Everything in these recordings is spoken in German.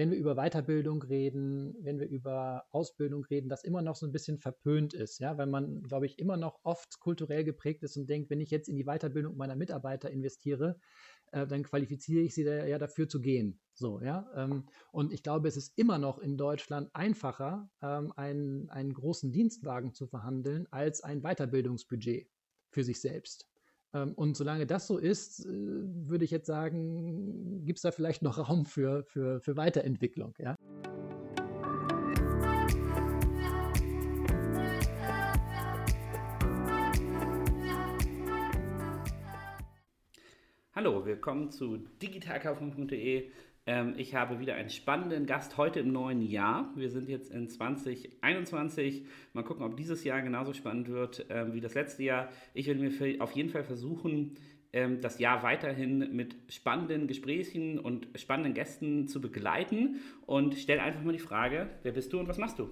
wenn wir über Weiterbildung reden, wenn wir über Ausbildung reden, das immer noch so ein bisschen verpönt ist, ja, weil man, glaube ich, immer noch oft kulturell geprägt ist und denkt, wenn ich jetzt in die Weiterbildung meiner Mitarbeiter investiere, äh, dann qualifiziere ich sie da, ja dafür zu gehen. So, ja. Ähm, und ich glaube, es ist immer noch in Deutschland einfacher, ähm, einen, einen großen Dienstwagen zu verhandeln, als ein Weiterbildungsbudget für sich selbst. Ähm, und solange das so ist, äh, würde ich jetzt sagen, gibt es da vielleicht noch Raum für, für, für Weiterentwicklung. Ja? Hallo, willkommen zu digitalkaufmann.de. Ähm, ich habe wieder einen spannenden Gast heute im neuen Jahr. Wir sind jetzt in 2021. Mal gucken, ob dieses Jahr genauso spannend wird ähm, wie das letzte Jahr. Ich werde mir auf jeden Fall versuchen, ähm, das Jahr weiterhin mit spannenden Gesprächen und spannenden Gästen zu begleiten. Und stell einfach mal die Frage, wer bist du und was machst du?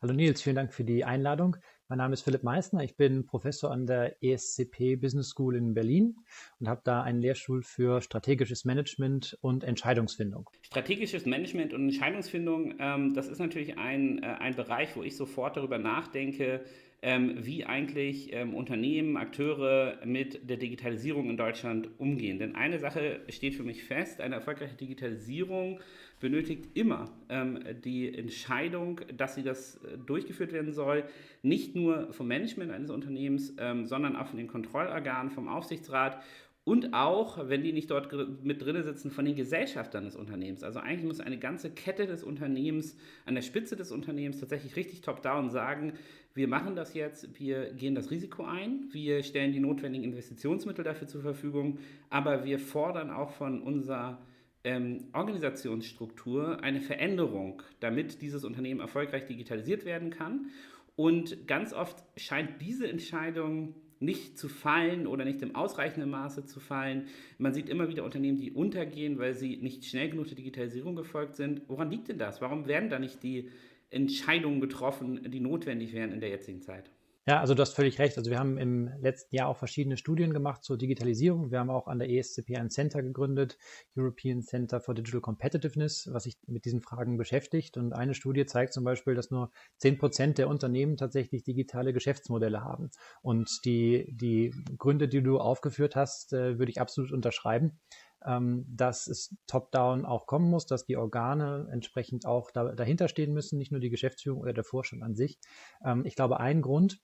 Hallo Nils, vielen Dank für die Einladung. Mein Name ist Philipp Meissner. Ich bin Professor an der ESCP Business School in Berlin und habe da einen Lehrstuhl für strategisches Management und Entscheidungsfindung. Strategisches Management und Entscheidungsfindung, ähm, das ist natürlich ein, äh, ein Bereich, wo ich sofort darüber nachdenke, ähm, wie eigentlich ähm, Unternehmen, Akteure mit der Digitalisierung in Deutschland umgehen. Denn eine Sache steht für mich fest, eine erfolgreiche Digitalisierung benötigt immer ähm, die Entscheidung, dass sie das äh, durchgeführt werden soll, nicht nur vom Management eines Unternehmens, ähm, sondern auch von den Kontrollorganen, vom Aufsichtsrat und auch, wenn die nicht dort mit drin sitzen, von den Gesellschaftern des Unternehmens. Also eigentlich muss eine ganze Kette des Unternehmens an der Spitze des Unternehmens tatsächlich richtig top-down sagen, wir machen das jetzt, wir gehen das Risiko ein, wir stellen die notwendigen Investitionsmittel dafür zur Verfügung, aber wir fordern auch von unserer ähm, Organisationsstruktur eine Veränderung, damit dieses Unternehmen erfolgreich digitalisiert werden kann. Und ganz oft scheint diese Entscheidung nicht zu fallen oder nicht im ausreichenden Maße zu fallen. Man sieht immer wieder Unternehmen, die untergehen, weil sie nicht schnell genug der Digitalisierung gefolgt sind. Woran liegt denn das? Warum werden da nicht die Entscheidungen getroffen, die notwendig wären in der jetzigen Zeit? Ja, also du hast völlig recht. Also wir haben im letzten Jahr auch verschiedene Studien gemacht zur Digitalisierung. Wir haben auch an der ESCP ein Center gegründet, European Center for Digital Competitiveness, was sich mit diesen Fragen beschäftigt. Und eine Studie zeigt zum Beispiel, dass nur zehn Prozent der Unternehmen tatsächlich digitale Geschäftsmodelle haben. Und die, die Gründe, die du aufgeführt hast, äh, würde ich absolut unterschreiben ähm, dass es top-down auch kommen muss, dass die Organe entsprechend auch da, dahinter stehen müssen, nicht nur die Geschäftsführung oder der Vorstand an sich. Ähm, ich glaube, ein Grund,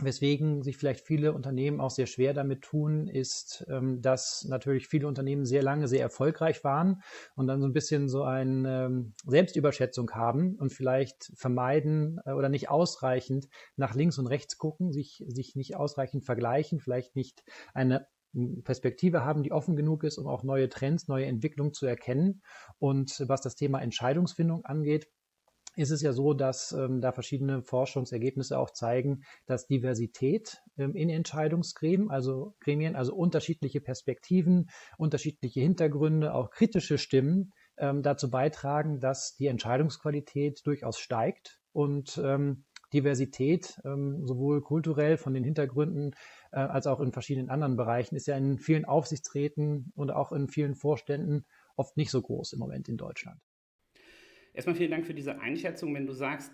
Weswegen sich vielleicht viele Unternehmen auch sehr schwer damit tun, ist, ähm, dass natürlich viele Unternehmen sehr lange sehr erfolgreich waren und dann so ein bisschen so eine ähm, Selbstüberschätzung haben und vielleicht vermeiden äh, oder nicht ausreichend nach links und rechts gucken, sich, sich nicht ausreichend vergleichen, vielleicht nicht eine Perspektive haben, die offen genug ist, um auch neue Trends, neue Entwicklungen zu erkennen. Und was das Thema Entscheidungsfindung angeht, ist es ja so, dass ähm, da verschiedene Forschungsergebnisse auch zeigen, dass Diversität ähm, in Entscheidungsgremien, also Gremien, also unterschiedliche Perspektiven, unterschiedliche Hintergründe, auch kritische Stimmen ähm, dazu beitragen, dass die Entscheidungsqualität durchaus steigt und ähm, Diversität, ähm, sowohl kulturell von den Hintergründen äh, als auch in verschiedenen anderen Bereichen, ist ja in vielen Aufsichtsräten und auch in vielen Vorständen oft nicht so groß im Moment in Deutschland. Erstmal vielen Dank für diese Einschätzung. Wenn du sagst,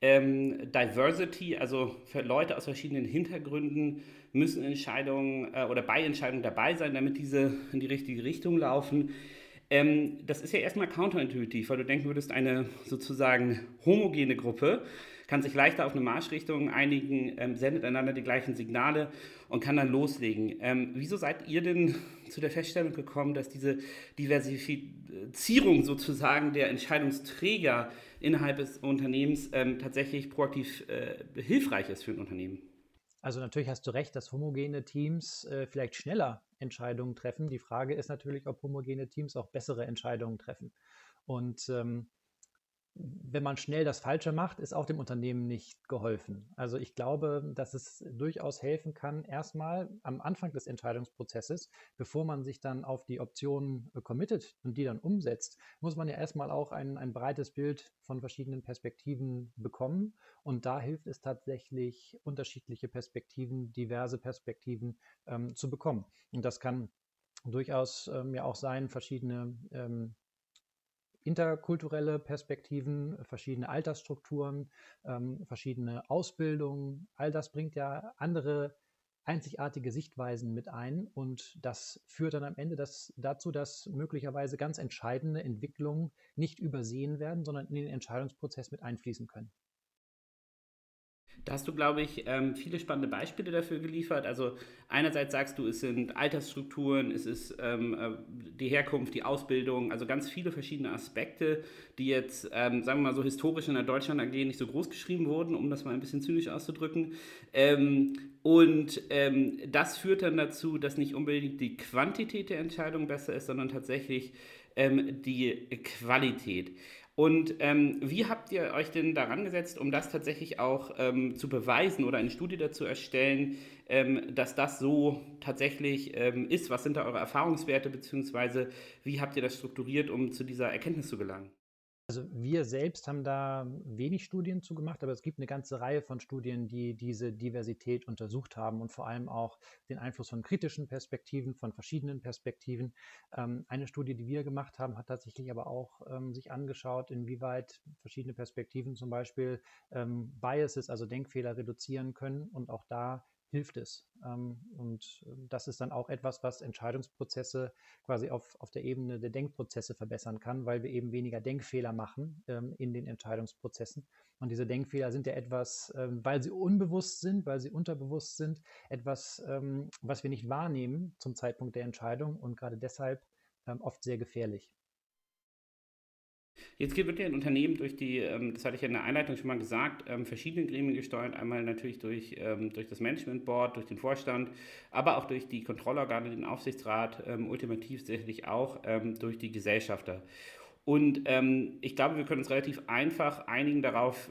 ähm, Diversity, also für Leute aus verschiedenen Hintergründen müssen Entscheidungen äh, oder bei Entscheidungen dabei sein, damit diese in die richtige Richtung laufen. Ähm, das ist ja erstmal counterintuitiv, weil du denken würdest, eine sozusagen homogene Gruppe kann sich leichter auf eine Marschrichtung einigen, ähm, sendet einander die gleichen Signale und kann dann loslegen. Ähm, wieso seid ihr denn zu der Feststellung gekommen, dass diese Diversifizierung sozusagen der Entscheidungsträger innerhalb des Unternehmens ähm, tatsächlich proaktiv äh, hilfreich ist für ein Unternehmen? Also natürlich hast du recht, dass homogene Teams äh, vielleicht schneller Entscheidungen treffen. Die Frage ist natürlich, ob homogene Teams auch bessere Entscheidungen treffen. Und ähm, wenn man schnell das Falsche macht, ist auch dem Unternehmen nicht geholfen. Also ich glaube, dass es durchaus helfen kann, erstmal am Anfang des Entscheidungsprozesses, bevor man sich dann auf die Optionen äh, committet und die dann umsetzt, muss man ja erstmal auch ein, ein breites Bild von verschiedenen Perspektiven bekommen. Und da hilft es tatsächlich, unterschiedliche Perspektiven, diverse Perspektiven ähm, zu bekommen. Und das kann durchaus ähm, ja auch sein, verschiedene ähm, interkulturelle Perspektiven, verschiedene Altersstrukturen, ähm, verschiedene Ausbildungen. All das bringt ja andere einzigartige Sichtweisen mit ein und das führt dann am Ende das, dazu, dass möglicherweise ganz entscheidende Entwicklungen nicht übersehen werden, sondern in den Entscheidungsprozess mit einfließen können. Da hast du, glaube ich, ähm, viele spannende Beispiele dafür geliefert. Also einerseits sagst du, es sind Altersstrukturen, es ist ähm, äh, die Herkunft, die Ausbildung, also ganz viele verschiedene Aspekte, die jetzt, ähm, sagen wir mal so, historisch in der Deutschland AG nicht so groß geschrieben wurden, um das mal ein bisschen zynisch auszudrücken. Und das führt dann dazu, dass nicht unbedingt die Quantität der Entscheidung besser ist, sondern tatsächlich die Qualität. Und ähm, wie habt ihr euch denn daran gesetzt, um das tatsächlich auch ähm, zu beweisen oder eine Studie dazu erstellen, ähm, dass das so tatsächlich ähm, ist? Was sind da eure Erfahrungswerte, beziehungsweise wie habt ihr das strukturiert, um zu dieser Erkenntnis zu gelangen? Also wir selbst haben da wenig Studien zu gemacht, aber es gibt eine ganze Reihe von Studien, die diese Diversität untersucht haben und vor allem auch den Einfluss von kritischen Perspektiven, von verschiedenen Perspektiven. Ähm, eine Studie, die wir gemacht haben, hat tatsächlich aber auch ähm, sich angeschaut, inwieweit verschiedene Perspektiven zum Beispiel ähm, Biases, also Denkfehler reduzieren können und auch da hilft es. Ähm, und ähm, das ist dann auch etwas, was Entscheidungsprozesse quasi auf, auf der Ebene der Denkprozesse verbessern kann, weil wir eben weniger Denkfehler machen ähm, in den Entscheidungsprozessen. Und diese Denkfehler sind ja etwas, weil sie unbewusst sind, weil sie unterbewusst sind, etwas, was wir nicht wahrnehmen zum Zeitpunkt der Entscheidung und gerade deshalb oft sehr gefährlich. Jetzt wird ja ein Unternehmen durch die, ähm, das hatte ich ja in der Einleitung schon mal gesagt, ähm, verschiedene Gremien gesteuert. Einmal natürlich durch, ähm, durch das Management Board, durch den Vorstand, aber auch durch die Kontrollorgane, den Aufsichtsrat, ultimativ sicherlich auch durch die Gesellschafter. Und ich glaube, wir können uns relativ einfach einigen darauf,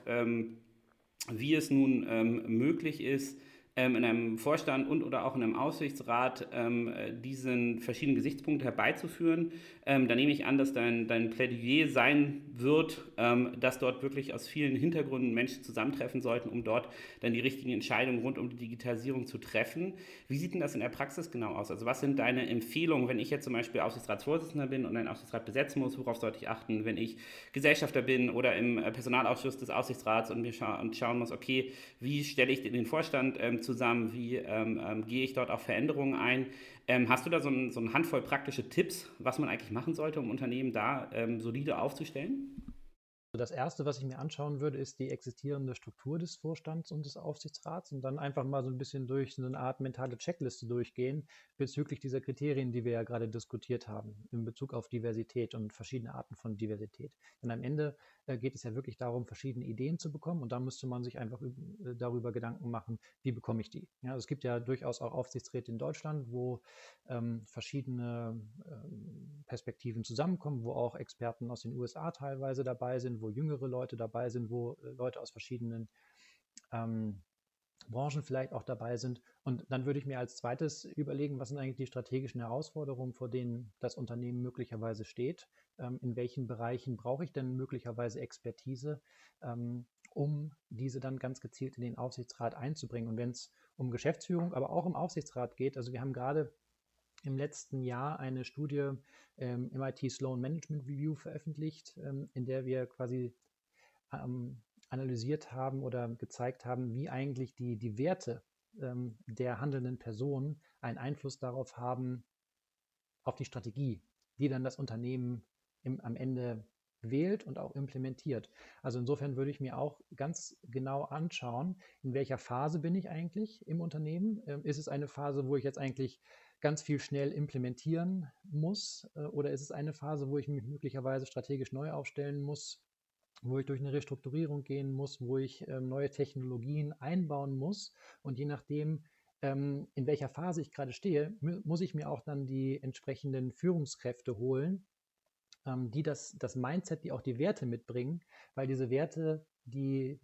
wie es nun möglich ist, in einem Vorstand und oder auch in einem Aussichtsrat ähm, diesen verschiedenen Gesichtspunkte herbeizuführen. Ähm, da nehme ich an, dass dein, dein Plädoyer sein wird, ähm, dass dort wirklich aus vielen Hintergründen Menschen zusammentreffen sollten, um dort dann die richtigen Entscheidungen rund um die Digitalisierung zu treffen. Wie sieht denn das in der Praxis genau aus? Also was sind deine Empfehlungen, wenn ich jetzt zum Beispiel Aufsichtsratsvorsitzender bin und einen Aufsichtsrat besetzen muss, worauf sollte ich achten, wenn ich Gesellschafter bin oder im äh, Personalausschuss des Aufsichtsrats und mir scha und schauen muss, okay, wie stelle ich den Vorstand ähm, zusammen, wie ähm, ähm, gehe ich dort auf Veränderungen ein. Ähm, hast du da so, ein, so eine Handvoll praktische Tipps, was man eigentlich machen sollte, um Unternehmen da solide aufzustellen? Das Erste, was ich mir anschauen würde, ist die existierende Struktur des Vorstands und des Aufsichtsrats und dann einfach mal so ein bisschen durch so eine Art mentale Checkliste durchgehen bezüglich dieser Kriterien, die wir ja gerade diskutiert haben, in Bezug auf Diversität und verschiedene Arten von Diversität. Denn am Ende äh, geht es ja wirklich darum, verschiedene Ideen zu bekommen und da müsste man sich einfach äh, darüber Gedanken machen, wie bekomme ich die. Ja, es gibt ja durchaus auch Aufsichtsräte in Deutschland, wo ähm, verschiedene ähm, Perspektiven zusammenkommen, wo auch Experten aus den USA teilweise dabei sind, wo jüngere Leute dabei sind, wo äh, Leute aus verschiedenen ähm, Branchen vielleicht auch dabei sind. Und dann würde ich mir als zweites überlegen, was sind eigentlich die strategischen Herausforderungen, vor denen das Unternehmen möglicherweise steht. Ähm, in welchen Bereichen brauche ich denn möglicherweise Expertise, ähm, um diese dann ganz gezielt in den Aufsichtsrat einzubringen. Und wenn es um Geschäftsführung, aber auch im Aufsichtsrat geht, also wir haben gerade im letzten Jahr eine Studie ähm, MIT Sloan Management Review veröffentlicht, ähm, in der wir quasi ähm, analysiert haben oder gezeigt haben, wie eigentlich die, die Werte ähm, der handelnden Personen einen Einfluss darauf haben, auf die Strategie, die dann das Unternehmen im, am Ende wählt und auch implementiert. Also insofern würde ich mir auch ganz genau anschauen, in welcher Phase bin ich eigentlich im Unternehmen. Ähm, ist es eine Phase, wo ich jetzt eigentlich ganz viel schnell implementieren muss? Äh, oder ist es eine Phase, wo ich mich möglicherweise strategisch neu aufstellen muss, wo ich durch eine Restrukturierung gehen muss, wo ich ähm, neue Technologien einbauen muss? Und je nachdem, ähm, in welcher Phase ich gerade stehe, muss ich mir auch dann die entsprechenden Führungskräfte holen, ähm, die das, das Mindset, die auch die Werte mitbringen, weil diese Werte, die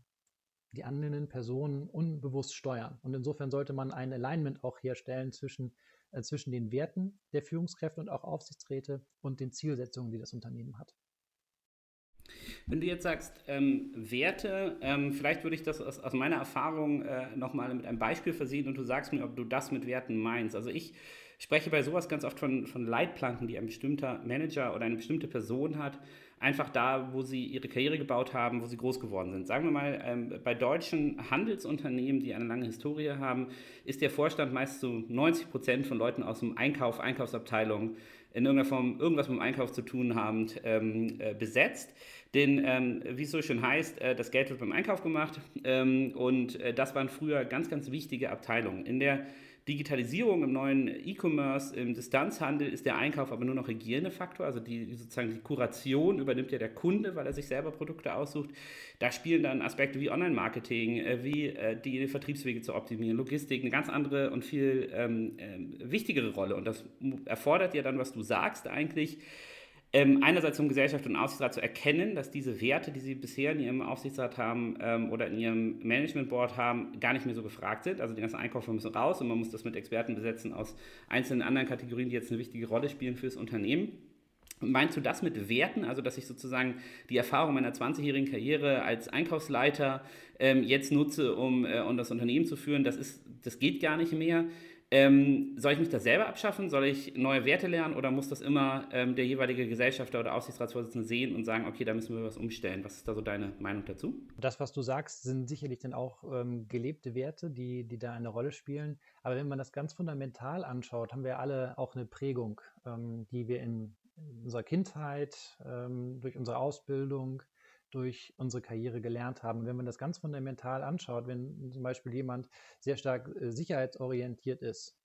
die anderen Personen unbewusst steuern. Und insofern sollte man ein Alignment auch herstellen zwischen zwischen den Werten der Führungskräfte und auch Aufsichtsräte und den Zielsetzungen, die das Unternehmen hat. Wenn du jetzt sagst, ähm, Werte, ähm, vielleicht würde ich das aus, aus meiner Erfahrung äh, nochmal mit einem Beispiel versehen und du sagst mir, ob du das mit Werten meinst. Also ich spreche bei sowas ganz oft von, von Leitplanken, die ein bestimmter Manager oder eine bestimmte Person hat, einfach da, wo sie ihre Karriere gebaut haben, wo sie groß geworden sind. Sagen wir mal, ähm, bei deutschen Handelsunternehmen, die eine lange Historie haben, ist der Vorstand meist zu 90 Prozent von Leuten aus dem Einkauf, Einkaufsabteilung, in irgendeiner Form irgendwas mit dem Einkauf zu tun haben, ähm, äh, besetzt. Denn, ähm, wie es so schön heißt, äh, das Geld wird beim Einkauf gemacht ähm, und äh, das waren früher ganz, ganz wichtige Abteilungen. In der Digitalisierung im neuen E-Commerce, im Distanzhandel ist der Einkauf aber nur noch Hygienefaktor, also die sozusagen die Kuration übernimmt ja der Kunde, weil er sich selber Produkte aussucht. Da spielen dann Aspekte wie Online-Marketing, äh, wie äh, die Vertriebswege zu optimieren, Logistik, eine ganz andere und viel ähm, äh, wichtigere Rolle. Und das erfordert ja dann, was du sagst, eigentlich ähm, einerseits um Gesellschaft und Aufsichtsrat zu erkennen, dass diese Werte, die sie bisher in ihrem Aufsichtsrat haben ähm, oder in ihrem Managementboard haben, gar nicht mehr so gefragt sind. Also die ganzen Einkäufer müssen raus und man muss das mit Experten besetzen aus einzelnen anderen Kategorien, die jetzt eine wichtige Rolle spielen fürs Unternehmen. Meinst du das mit Werten, also dass ich sozusagen die Erfahrung meiner 20-jährigen Karriere als Einkaufsleiter ähm, jetzt nutze, um, äh, um das Unternehmen zu führen? Das, ist, das geht gar nicht mehr. Ähm, soll ich mich das selber abschaffen? Soll ich neue Werte lernen oder muss das immer ähm, der jeweilige Gesellschafter oder Aufsichtsratsvorsitzende sehen und sagen, okay, da müssen wir was umstellen? Was ist da so deine Meinung dazu? Das, was du sagst, sind sicherlich dann auch ähm, gelebte Werte, die, die da eine Rolle spielen. Aber wenn man das ganz fundamental anschaut, haben wir alle auch eine Prägung, ähm, die wir in, unserer Kindheit, ähm, durch unsere Ausbildung, durch unsere Karriere gelernt haben. wenn man das ganz fundamental anschaut, wenn zum Beispiel jemand sehr stark äh, sicherheitsorientiert ist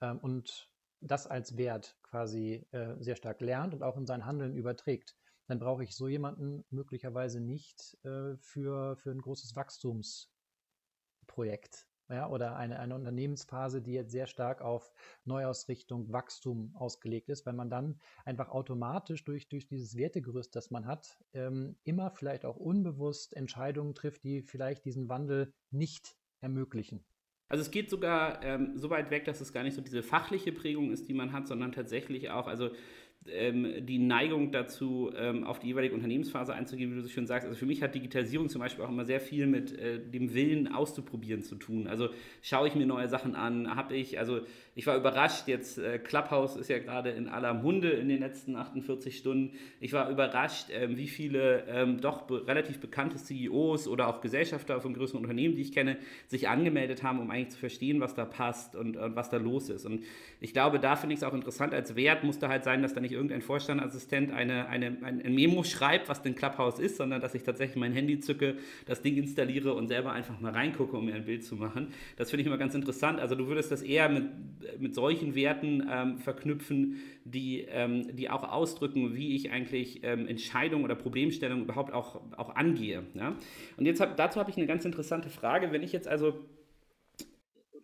ähm, und das als Wert quasi äh, sehr stark lernt und auch in sein Handeln überträgt, dann brauche ich so jemanden möglicherweise nicht äh, für, für ein großes Wachstumsprojekt ja, oder eine, eine Unternehmensphase, die jetzt sehr stark auf Neuausrichtung, Wachstum ausgelegt ist, weil man dann einfach automatisch durch, durch dieses Wertegerüst, das man hat, ähm, immer vielleicht auch unbewusst Entscheidungen trifft, die vielleicht diesen Wandel nicht ermöglichen. Also es geht sogar ähm, so weit weg, dass es gar nicht so diese fachliche Prägung ist, die man hat, sondern tatsächlich auch, also ähm, die Neigung dazu, ähm, auf die jeweilige Unternehmensphase einzugehen, wie du so schön sagst. Also für mich hat Digitalisierung zum Beispiel auch immer sehr viel mit äh, dem Willen auszuprobieren zu tun. Also schaue ich mir neue Sachen an, habe ich, also ich war überrascht, jetzt äh, Clubhouse ist ja gerade in aller Munde in den letzten 48 Stunden. Ich war überrascht, äh, wie viele ähm, doch be relativ bekannte CEOs oder auch Gesellschafter von größeren Unternehmen, die ich kenne, sich angemeldet haben, um eigentlich zu verstehen, was da passt und, und was da los ist. Und ich glaube, da finde ich es auch interessant als Wert, muss da halt sein, dass da nicht irgendein Vorstandassistent eine, eine, ein, ein Memo schreibt, was denn Clubhouse ist, sondern dass ich tatsächlich mein Handy zücke, das Ding installiere und selber einfach mal reingucke, um mir ein Bild zu machen. Das finde ich immer ganz interessant. Also du würdest das eher mit, mit solchen Werten ähm, verknüpfen, die, ähm, die auch ausdrücken, wie ich eigentlich ähm, Entscheidungen oder Problemstellungen überhaupt auch, auch angehe. Ja? Und jetzt hab, dazu habe ich eine ganz interessante Frage. Wenn ich jetzt also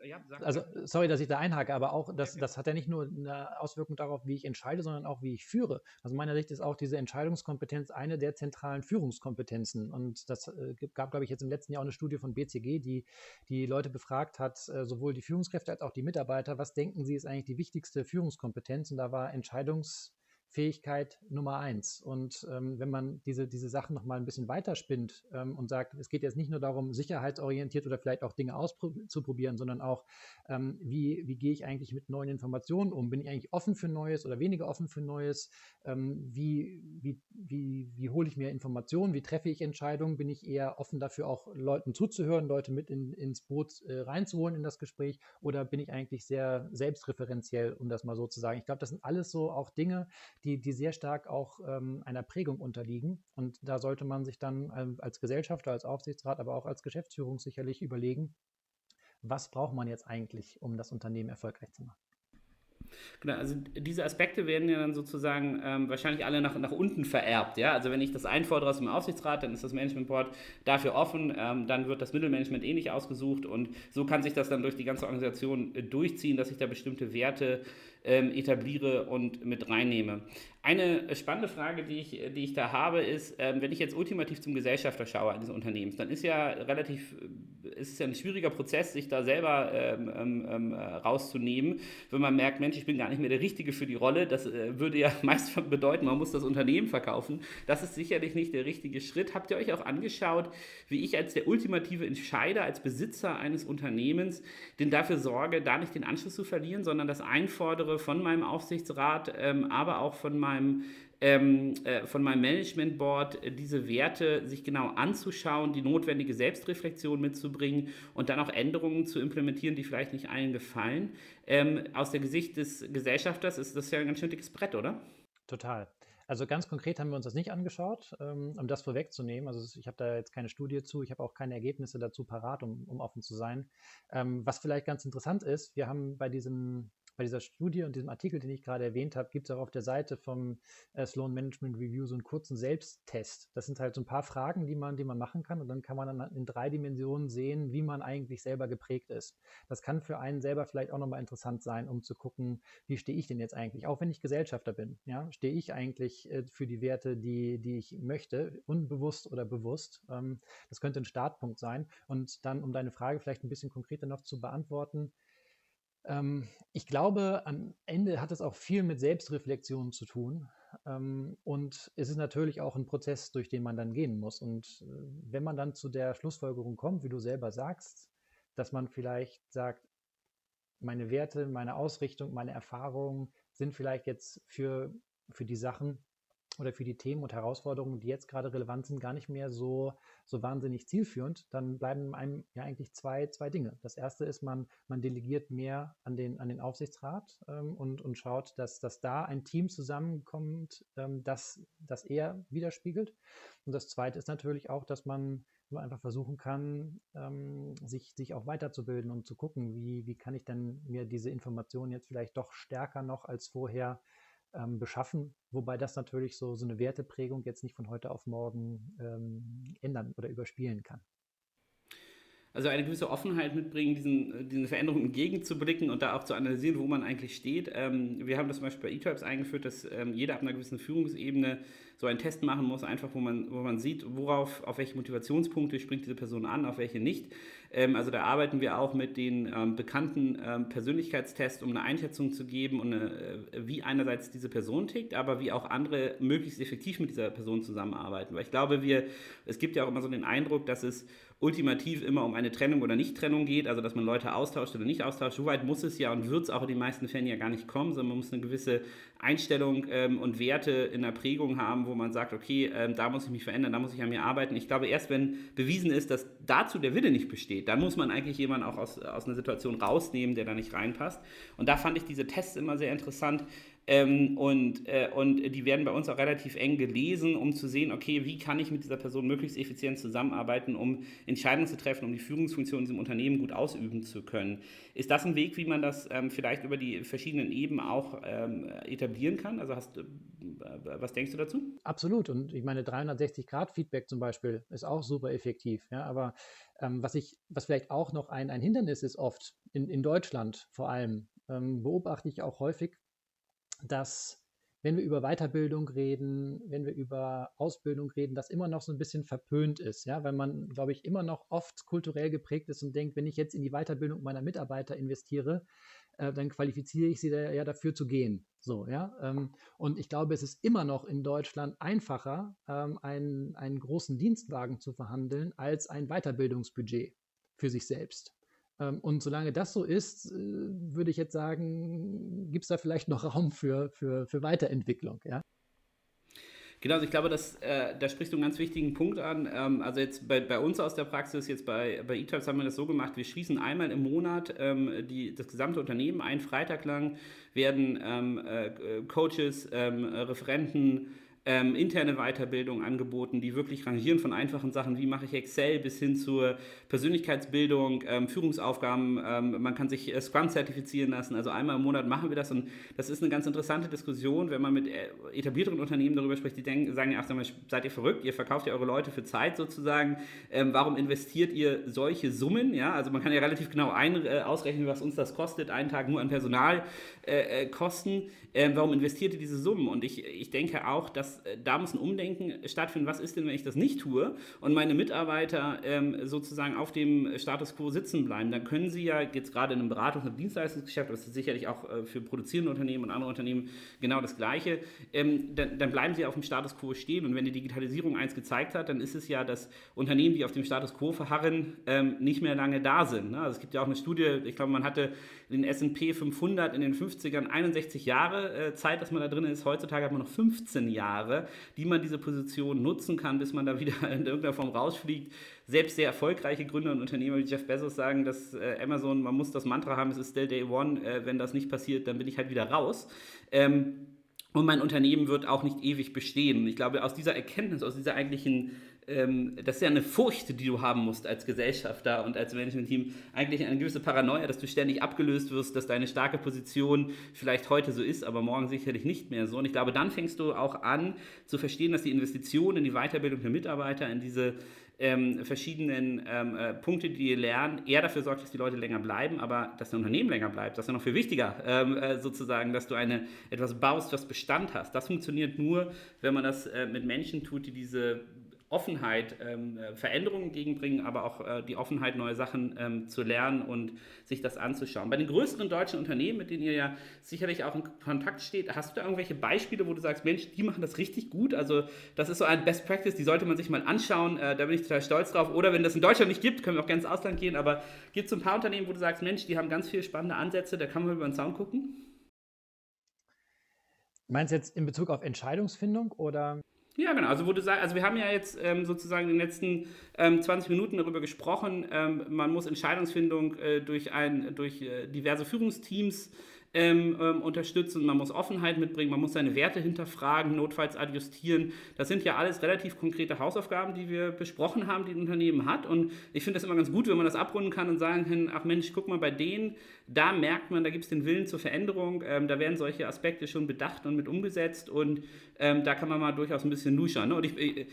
ja, also sorry, dass ich da einhake, aber auch das, das hat ja nicht nur eine Auswirkung darauf, wie ich entscheide, sondern auch, wie ich führe. Also meiner Sicht ist auch diese Entscheidungskompetenz eine der zentralen Führungskompetenzen. Und das äh, gab, glaube ich, jetzt im letzten Jahr auch eine Studie von BCG, die die Leute befragt hat, äh, sowohl die Führungskräfte als auch die Mitarbeiter, was denken sie ist eigentlich die wichtigste Führungskompetenz? Und da war Entscheidungs Fähigkeit Nummer eins. Und ähm, wenn man diese, diese Sachen nochmal ein bisschen weiterspinnt ähm, und sagt, es geht jetzt nicht nur darum, sicherheitsorientiert oder vielleicht auch Dinge auszuprobieren, sondern auch, ähm, wie, wie gehe ich eigentlich mit neuen Informationen um? Bin ich eigentlich offen für Neues oder weniger offen für Neues? Ähm, wie, wie, wie, wie hole ich mir Informationen? Wie treffe ich Entscheidungen? Bin ich eher offen dafür, auch Leuten zuzuhören, Leute mit in, ins Boot äh, reinzuholen in das Gespräch? Oder bin ich eigentlich sehr selbstreferenziell, um das mal so zu sagen? Ich glaube, das sind alles so auch Dinge, die, die sehr stark auch ähm, einer Prägung unterliegen. Und da sollte man sich dann ähm, als Gesellschafter, als Aufsichtsrat, aber auch als Geschäftsführung sicherlich überlegen, was braucht man jetzt eigentlich, um das Unternehmen erfolgreich zu machen. Genau, also diese Aspekte werden ja dann sozusagen ähm, wahrscheinlich alle nach, nach unten vererbt. Ja? Also wenn ich das einfordere aus dem Aufsichtsrat, dann ist das Management Board dafür offen, ähm, dann wird das Mittelmanagement eh nicht ausgesucht und so kann sich das dann durch die ganze Organisation äh, durchziehen, dass ich da bestimmte Werte ähm, etabliere und mit reinnehme. Eine spannende Frage, die ich, die ich da habe, ist, ähm, wenn ich jetzt ultimativ zum Gesellschafter schaue eines Unternehmens, dann ist ja relativ, ist es ja ein schwieriger Prozess, sich da selber ähm, ähm, ähm rauszunehmen, wenn man merkt, Mensch, ich bin gar nicht mehr der Richtige für die Rolle. Das äh, würde ja meist bedeuten, man muss das Unternehmen verkaufen. Das ist sicherlich nicht der richtige Schritt. Habt ihr euch auch angeschaut, wie ich als der ultimative Entscheider, als Besitzer eines Unternehmens, denn dafür sorge, da nicht den Anschluss zu verlieren, sondern das einfordere von meinem Aufsichtsrat, ähm, aber auch von meinem ähm, äh, von meinem Management Board, äh, diese Werte sich genau anzuschauen, die notwendige Selbstreflexion mitzubringen und dann auch Änderungen zu implementieren, die vielleicht nicht allen gefallen. Ähm, aus der Gesicht des Gesellschafters ist das ja ein ganz schön dickes Brett, oder? Total. Also ganz konkret haben wir uns das nicht angeschaut, ähm, um das vorwegzunehmen. Also ich habe da jetzt keine Studie zu, ich habe auch keine Ergebnisse dazu parat, um, um offen zu sein. Ähm, was vielleicht ganz interessant ist, wir haben bei diesem bei dieser Studie und diesem Artikel, den ich gerade erwähnt habe, gibt es auch auf der Seite vom äh, Sloan Management Review so einen kurzen Selbsttest. Das sind halt so ein paar Fragen, die man, die man machen kann und dann kann man dann in drei Dimensionen sehen, wie man eigentlich selber geprägt ist. Das kann für einen selber vielleicht auch nochmal interessant sein, um zu gucken, wie stehe ich denn jetzt eigentlich, auch wenn ich Gesellschafter bin, ja, stehe ich eigentlich äh, für die Werte, die, die ich möchte, unbewusst oder bewusst. Ähm, das könnte ein Startpunkt sein. Und dann, um deine Frage vielleicht ein bisschen konkreter noch zu beantworten, ich glaube, am Ende hat es auch viel mit Selbstreflexion zu tun. Ähm, und es ist natürlich auch ein Prozess, durch den man dann gehen muss. Und äh, wenn man dann zu der Schlussfolgerung kommt, wie du selber sagst, dass man vielleicht sagt, meine Werte, meine Ausrichtung, meine Erfahrungen sind vielleicht jetzt für, für die Sachen, oder für die Themen und Herausforderungen, die jetzt gerade relevant sind, gar nicht mehr so, so wahnsinnig zielführend, dann bleiben einem ja eigentlich zwei, zwei Dinge. Das erste ist, man, man delegiert mehr an den, an den Aufsichtsrat ähm, und, und schaut, dass, dass da ein Team zusammenkommt, ähm, das, das eher widerspiegelt. Und das zweite ist natürlich auch, dass man einfach versuchen kann, ähm, sich, sich auch weiterzubilden und zu gucken, wie, wie kann ich denn mir diese Informationen jetzt vielleicht doch stärker noch als vorher ähm, beschaffen, wobei das natürlich so, so eine Werteprägung jetzt nicht von heute auf morgen ähm, ändern oder überspielen kann. Also eine gewisse Offenheit mitbringen, diesen, äh, diesen Veränderungen entgegenzublicken und da auch zu analysieren, wo man eigentlich steht. Ähm, wir haben das zum Beispiel bei eTypes eingeführt, dass ähm, jeder ab einer gewissen Führungsebene so einen Test machen muss, einfach wo man, wo man sieht, worauf, auf welche Motivationspunkte springt diese Person an, auf welche nicht. Ähm, also da arbeiten wir auch mit den ähm, bekannten ähm, Persönlichkeitstests, um eine Einschätzung zu geben, und eine, äh, wie einerseits diese Person tickt, aber wie auch andere möglichst effektiv mit dieser Person zusammenarbeiten. Weil ich glaube, wir, es gibt ja auch immer so den Eindruck, dass es ultimativ immer um eine Trennung oder Nicht-Trennung geht, also dass man Leute austauscht oder nicht austauscht. So weit muss es ja und wird es auch in den meisten Fällen ja gar nicht kommen, sondern man muss eine gewisse Einstellung ähm, und Werte in der Prägung haben, wo man sagt, okay, ähm, da muss ich mich verändern, da muss ich an mir arbeiten. Ich glaube, erst wenn bewiesen ist, dass dazu der Wille nicht besteht, dann muss man eigentlich jemanden auch aus, aus einer Situation rausnehmen, der da nicht reinpasst. Und da fand ich diese Tests immer sehr interessant, ähm, und, äh, und die werden bei uns auch relativ eng gelesen, um zu sehen, okay, wie kann ich mit dieser Person möglichst effizient zusammenarbeiten, um Entscheidungen zu treffen, um die Führungsfunktion in diesem Unternehmen gut ausüben zu können. Ist das ein Weg, wie man das ähm, vielleicht über die verschiedenen Ebenen auch ähm, etablieren kann? Also hast, äh, was denkst du dazu? Absolut. Und ich meine, 360-Grad-Feedback zum Beispiel ist auch super effektiv. Ja? Aber ähm, was, ich, was vielleicht auch noch ein, ein Hindernis ist oft, in, in Deutschland vor allem, ähm, beobachte ich auch häufig, dass wenn wir über Weiterbildung reden, wenn wir über Ausbildung reden, das immer noch so ein bisschen verpönt ist, ja, weil man, glaube ich, immer noch oft kulturell geprägt ist und denkt, wenn ich jetzt in die Weiterbildung meiner Mitarbeiter investiere, äh, dann qualifiziere ich sie da, ja dafür zu gehen. So, ja. Ähm, und ich glaube, es ist immer noch in Deutschland einfacher, ähm, einen, einen großen Dienstwagen zu verhandeln, als ein Weiterbildungsbudget für sich selbst. Ähm, und solange das so ist, äh, würde ich jetzt sagen, gibt es da vielleicht noch Raum für, für, für Weiterentwicklung. Ja? Genau, also ich glaube, dass, äh, da sprichst du einen ganz wichtigen Punkt an. Ähm, also jetzt bei, bei uns aus der Praxis, jetzt bei, bei eTypes haben wir das so gemacht, wir schließen einmal im Monat ähm, die, das gesamte Unternehmen, einen Freitag lang werden ähm, äh, Coaches, ähm, Referenten, ähm, interne Weiterbildung angeboten, die wirklich rangieren von einfachen Sachen, wie mache ich Excel, bis hin zur Persönlichkeitsbildung, ähm, Führungsaufgaben. Ähm, man kann sich äh, Scrum zertifizieren lassen. Also einmal im Monat machen wir das und das ist eine ganz interessante Diskussion, wenn man mit äh, etablierteren Unternehmen darüber spricht, die denken, sagen, ach, seid ihr verrückt, ihr verkauft ja eure Leute für Zeit sozusagen. Ähm, warum investiert ihr solche Summen? Ja, also man kann ja relativ genau ein, äh, ausrechnen, was uns das kostet, einen Tag nur an Personalkosten. Äh, warum investiert ihr diese Summen? Und ich, ich denke auch, dass äh, da muss ein Umdenken stattfinden. Was ist denn, wenn ich das nicht tue und meine Mitarbeiter ähm, sozusagen auf dem Status quo sitzen bleiben? Dann können sie ja jetzt gerade in einem Beratungs- und Dienstleistungsgeschäft, das ist sicherlich auch äh, für produzierende Unternehmen und andere Unternehmen genau das Gleiche, ähm, dann, dann, bleiben sie auf dem Status quo stehen. Und wenn die Digitalisierung eins gezeigt hat, dann ist es ja, dass Unternehmen, die auf dem Status quo verharren, ähm, nicht mehr lange da sind. Ne? Also es gibt ja auch eine Studie, ich glaube, man hatte den S&P 500 in den 50ern 61 Jahre äh, Zeit, dass man da drin ist. Heutzutage hat man noch 15 Jahre, die man diese Position nutzen kann, bis man da wieder in irgendeiner Form rausfliegt. Selbst sehr erfolgreiche Gründer und Unternehmer wie Jeff Bezos sagen, dass äh, Amazon, man muss das Mantra haben, es ist still day one. Äh, wenn das nicht passiert, dann bin ich halt wieder raus. Ähm, und mein Unternehmen wird auch nicht ewig bestehen. Ich glaube, aus dieser Erkenntnis, aus dieser eigentlichen ähm, das ist ja eine Furcht, die du haben musst als Gesellschafter und als Management-Team, eigentlich eine gewisse Paranoia, dass du ständig abgelöst wirst, dass deine starke Position vielleicht heute so ist, aber morgen sicherlich nicht mehr so. Und ich glaube, dann fängst du auch an zu verstehen, dass die Investition in die Weiterbildung der Mitarbeiter, in diese ähm, verschiedenen ähm, äh, Punkte, die ihr lernt, eher dafür sorgt, dass die Leute länger bleiben, aber dass dein Unternehmen länger bleibt. Das ist ja noch viel wichtiger, ähm, äh, sozusagen, dass du eine, etwas baust, was Bestand hast. Das funktioniert nur, wenn man das äh, mit Menschen tut, die diese Offenheit, ähm, äh, Veränderungen entgegenbringen, aber auch äh, die Offenheit, neue Sachen ähm, zu lernen und sich das anzuschauen. Bei den größeren deutschen Unternehmen, mit denen ihr ja sicherlich auch in Kontakt steht, hast du da irgendwelche Beispiele, wo du sagst, Mensch, die machen das richtig gut? Also das ist so ein Best Practice, die sollte man sich mal anschauen, äh, da bin ich total stolz drauf. Oder wenn das in Deutschland nicht gibt, können wir auch gerne ins Ausland gehen, aber gibt es so ein paar Unternehmen, wo du sagst, Mensch, die haben ganz viele spannende Ansätze, da kann man über den Zaun gucken? Meinst du jetzt in Bezug auf Entscheidungsfindung oder? Ja, genau. Also, wo du sagst, also wir haben ja jetzt ähm, sozusagen in den letzten ähm, 20 Minuten darüber gesprochen, ähm, man muss Entscheidungsfindung äh, durch, ein, durch äh, diverse Führungsteams ähm, ähm, unterstützen, man muss Offenheit mitbringen, man muss seine Werte hinterfragen, notfalls adjustieren. Das sind ja alles relativ konkrete Hausaufgaben, die wir besprochen haben, die ein Unternehmen hat. Und ich finde das immer ganz gut, wenn man das abrunden kann und sagen kann, ach Mensch, guck mal, bei denen, da merkt man, da gibt es den Willen zur Veränderung, ähm, da werden solche Aspekte schon bedacht und mit umgesetzt und ähm, da kann man mal durchaus ein bisschen luschern. Ne? Und ich, äh,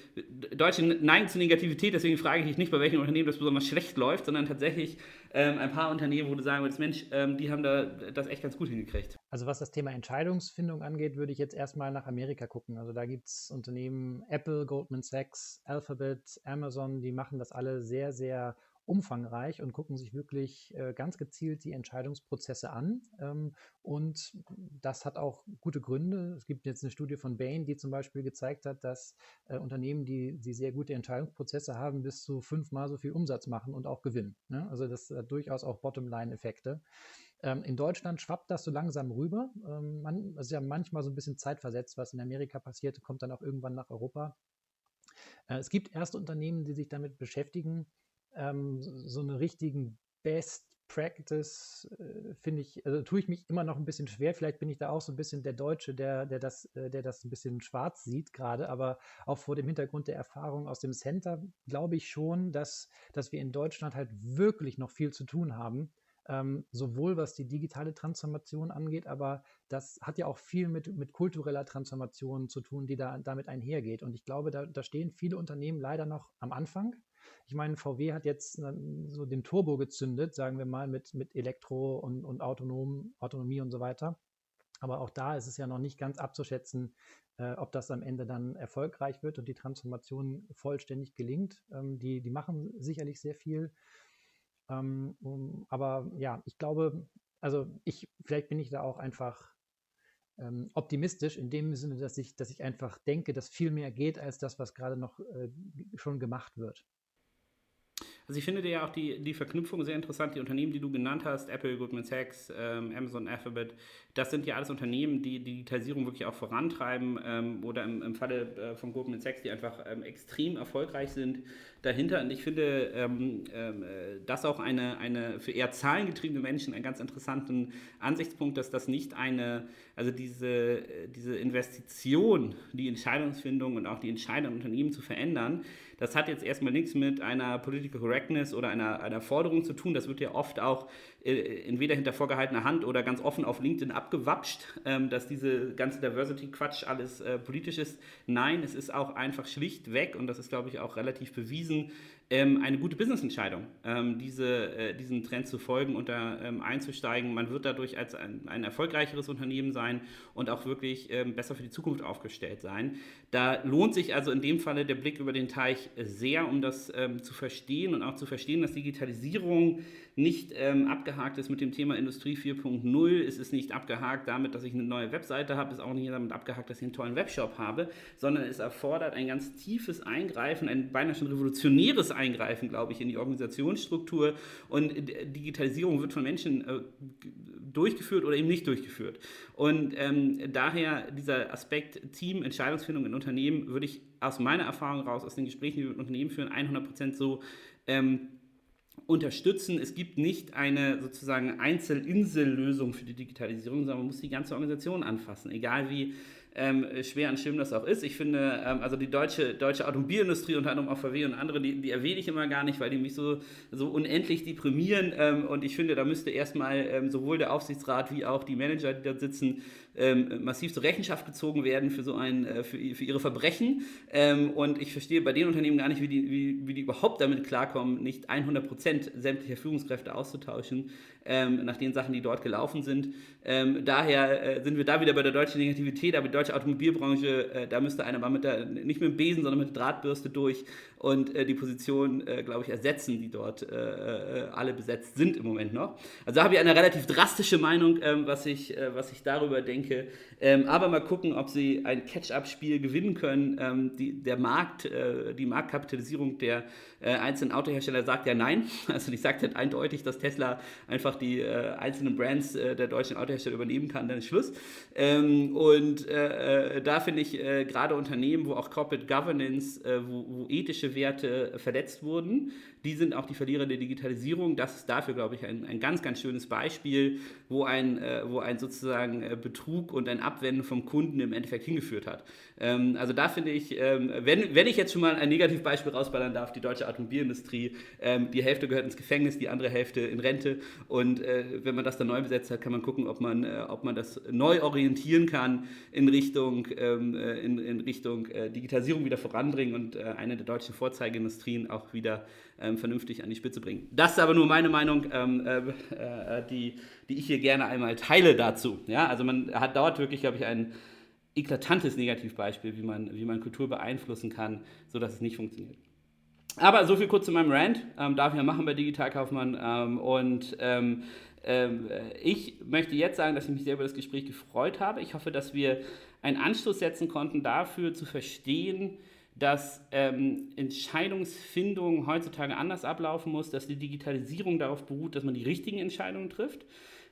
Deutsche neigen zu Negativität, deswegen frage ich dich nicht, bei welchem Unternehmen das besonders schlecht läuft, sondern tatsächlich ähm, ein paar Unternehmen, wo du sagen würdest, Mensch, ähm, die haben da das echt ganz gut hingekriegt. Also was das Thema Entscheidungsfindung angeht, würde ich jetzt erstmal nach Amerika gucken. Also da gibt es Unternehmen Apple, Goldman Sachs, Alphabet, Amazon, die machen das alle sehr, sehr umfangreich und gucken sich wirklich äh, ganz gezielt die Entscheidungsprozesse an. Ähm, und das hat auch gute Gründe. Es gibt jetzt eine Studie von Bain, die zum Beispiel gezeigt hat, dass äh, Unternehmen, die, die sehr gute Entscheidungsprozesse haben, bis zu fünfmal so viel Umsatz machen und auch gewinnen. Ne? Also das hat durchaus auch Bottomline-Effekte. Ähm, in Deutschland schwappt das so langsam rüber. Ähm, man, ist ja manchmal so ein bisschen zeitversetzt, was in Amerika passiert, kommt dann auch irgendwann nach Europa. Äh, es gibt erste Unternehmen, die sich damit beschäftigen, ähm, so eine richtigen Best Practice äh, finde ich, also tue ich mich immer noch ein bisschen schwer. Vielleicht bin ich da auch so ein bisschen der Deutsche, der, der, das, äh, der das ein bisschen schwarz sieht gerade, aber auch vor dem Hintergrund der Erfahrung aus dem Center glaube ich schon, dass, dass wir in Deutschland halt wirklich noch viel zu tun haben. Ähm, sowohl was die digitale Transformation angeht, aber das hat ja auch viel mit, mit kultureller Transformation zu tun, die da damit einhergeht. Und ich glaube, da, da stehen viele Unternehmen leider noch am Anfang ich meine, VW hat jetzt so den Turbo gezündet, sagen wir mal, mit, mit Elektro und, und Autonom, Autonomie und so weiter. Aber auch da ist es ja noch nicht ganz abzuschätzen, äh, ob das am Ende dann erfolgreich wird und die Transformation vollständig gelingt. Ähm, die, die machen sicherlich sehr viel. Ähm, um, aber ja, ich glaube, also ich, vielleicht bin ich da auch einfach ähm, optimistisch in dem Sinne, dass ich, dass ich einfach denke, dass viel mehr geht als das, was gerade noch äh, schon gemacht wird. Also ich finde ja auch die, die Verknüpfung sehr interessant. Die Unternehmen, die du genannt hast, Apple, Goldman Sachs, ähm, Amazon, Alphabet, das sind ja alles Unternehmen, die Digitalisierung wirklich auch vorantreiben ähm, oder im, im Falle äh, von Goldman Sachs, die einfach ähm, extrem erfolgreich sind dahinter. Und ich finde ähm, ähm, äh, das auch eine, eine für eher zahlengetriebene Menschen einen ganz interessanten Ansichtspunkt, dass das nicht eine, also diese, diese Investition, die Entscheidungsfindung und auch die Entscheidung Unternehmen zu verändern, das hat jetzt erstmal nichts mit einer Political Correctness oder einer, einer Forderung zu tun. Das wird ja oft auch äh, entweder hinter vorgehaltener Hand oder ganz offen auf LinkedIn abgewapscht, ähm, dass diese ganze Diversity-Quatsch alles äh, politisch ist. Nein, es ist auch einfach schlichtweg, und das ist, glaube ich, auch relativ bewiesen, ähm, eine gute Business-Entscheidung, ähm, diese, äh, diesen Trend zu folgen und da ähm, einzusteigen. Man wird dadurch als ein, ein, erfolgreicheres Unternehmen sein und auch wirklich ähm, besser für die Zukunft aufgestellt sein. Da lohnt sich also in dem Falle der Blick über den Teich sehr, um das ähm, zu verstehen und auch zu verstehen, dass Digitalisierung nicht ähm, abgehakt ist mit dem Thema Industrie 4.0. Es ist nicht abgehakt damit, dass ich eine neue Webseite habe, es ist auch nicht damit abgehakt, dass ich einen tollen Webshop habe, sondern es erfordert ein ganz tiefes Eingreifen, ein beinahe schon revolutionäres Eingreifen, glaube ich, in die Organisationsstruktur. Und Digitalisierung wird von Menschen äh, durchgeführt oder eben nicht durchgeführt. Und ähm, daher dieser Aspekt Team, Entscheidungsfindung in Unternehmen würde ich aus meiner Erfahrung raus, aus den Gesprächen, die wir mit Unternehmen führen, 100% so ähm, unterstützen. Es gibt nicht eine sozusagen Einzelinsellösung für die Digitalisierung, sondern man muss die ganze Organisation anfassen, egal wie ähm, schwer und schlimm das auch ist. Ich finde, ähm, also die deutsche, deutsche Automobilindustrie, unter anderem auch VW und andere, die, die erwähne ich immer gar nicht, weil die mich so, so unendlich deprimieren. Ähm, und ich finde, da müsste erstmal ähm, sowohl der Aufsichtsrat wie auch die Manager, die dort sitzen, ähm, massiv zur Rechenschaft gezogen werden für so ein, äh, für, für ihre Verbrechen. Ähm, und ich verstehe bei den Unternehmen gar nicht, wie die, wie, wie die überhaupt damit klarkommen, nicht 100 Prozent sämtlicher Führungskräfte auszutauschen, nach den Sachen, die dort gelaufen sind. Daher äh, sind wir da wieder bei der deutschen Negativität, aber die deutsche Automobilbranche, äh, da müsste einer mal mit der, nicht mit dem Besen, sondern mit der Drahtbürste durch und äh, die Position, äh, glaube ich, ersetzen, die dort äh, äh, alle besetzt sind im Moment noch. Also da habe ich eine relativ drastische Meinung, ähm, was, ich, was ich darüber denke. Ähm, aber mal gucken, ob sie ein Catch-up-Spiel gewinnen können. Ähm, die, der Markt, die Marktkapitalisierung der einzelnen Autohersteller sagt ja nein. Also die sagt halt eindeutig, dass Tesla einfach die einzelnen Brands der deutschen Autohersteller übernehmen kann, dann ist Schluss. Ähm, und da finde ich gerade Unternehmen, wo auch Corporate Governance, wo, wo ethische Werte verletzt wurden. Die sind auch die Verlierer der Digitalisierung. Das ist dafür, glaube ich, ein, ein ganz, ganz schönes Beispiel, wo ein, äh, wo ein sozusagen äh, Betrug und ein Abwenden vom Kunden im Endeffekt hingeführt hat. Ähm, also da finde ich, ähm, wenn, wenn ich jetzt schon mal ein Negativbeispiel rausballern darf, die deutsche Automobilindustrie, ähm, die Hälfte gehört ins Gefängnis, die andere Hälfte in Rente. Und äh, wenn man das dann neu besetzt hat, kann man gucken, ob man, äh, ob man das neu orientieren kann in Richtung, ähm, äh, in, in Richtung äh, Digitalisierung wieder voranbringen und eine der deutschen Vorzeigeindustrien auch wieder ähm, vernünftig an die Spitze bringen. Das ist aber nur meine Meinung, ähm, äh, äh, die, die ich hier gerne einmal teile dazu. Ja? Also man hat dort wirklich, glaube ich, ein eklatantes Negativbeispiel, wie man, wie man Kultur beeinflussen kann, sodass es nicht funktioniert. Aber so viel kurz zu meinem Rant. Ähm, darf ich ja machen bei Digitalkaufmann. Ähm, und ähm, ähm, ich möchte jetzt sagen, dass ich mich sehr über das Gespräch gefreut habe. Ich hoffe, dass wir einen Anstoß setzen konnten, dafür zu verstehen, dass ähm, Entscheidungsfindung heutzutage anders ablaufen muss, dass die Digitalisierung darauf beruht, dass man die richtigen Entscheidungen trifft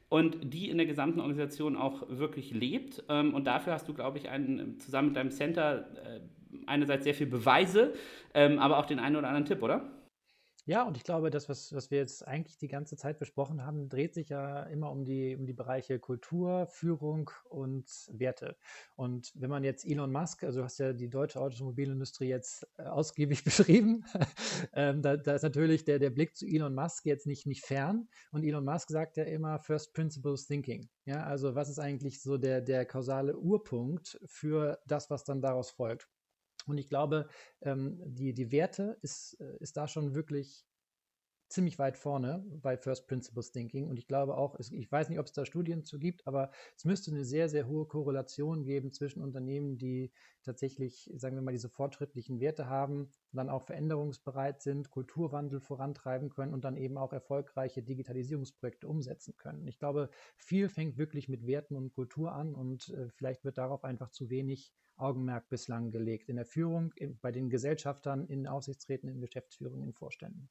und die in der gesamten Organisation auch wirklich lebt. Ähm, und dafür hast du, glaube ich, einen, zusammen mit deinem Center äh, einerseits sehr viel Beweise, ähm, aber auch den einen oder anderen Tipp, oder? Ja, und ich glaube, das, was, was wir jetzt eigentlich die ganze Zeit besprochen haben, dreht sich ja immer um die, um die Bereiche Kultur, Führung und Werte. Und wenn man jetzt Elon Musk, also du hast ja die deutsche Automobilindustrie jetzt äh, ausgiebig beschrieben, ähm, da, da, ist natürlich der, der Blick zu Elon Musk jetzt nicht, nicht fern. Und Elon Musk sagt ja immer First Principles Thinking. Ja, also was ist eigentlich so der, der kausale Urpunkt für das, was dann daraus folgt? Und ich glaube, ähm, die, die Werte ist, äh, ist da schon wirklich ziemlich weit vorne bei First Principles Thinking. Und ich glaube auch, ich weiß nicht, ob es da Studien zu gibt, aber es müsste eine sehr, sehr hohe Korrelation geben zwischen Unternehmen, die tatsächlich, sagen wir mal, diese fortschrittlichen Werte haben, dann auch veränderungsbereit sind, Kulturwandel vorantreiben können und dann eben auch erfolgreiche Digitalisierungsprojekte umsetzen können. Ich glaube, viel fängt wirklich mit Werten und Kultur an und äh, vielleicht wird darauf einfach zu wenig Augenmerk bislang gelegt. In der Führung, bei den Gesellschaftern, in Aufsichtsräten, in Geschäftsführungen, in Vorständen.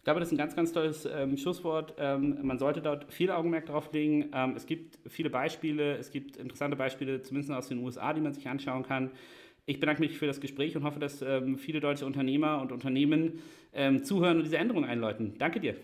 Ich glaube, das ist ein ganz, ganz tolles ähm, Schlusswort. Ähm, man sollte dort viel Augenmerk drauf legen. Ähm, es gibt viele Beispiele, es gibt interessante Beispiele, zumindest aus den USA, die man sich anschauen kann. Ich bedanke mich für das Gespräch und hoffe, dass ähm, viele deutsche Unternehmer und Unternehmen ähm, zuhören und diese Änderungen einläuten. Danke dir.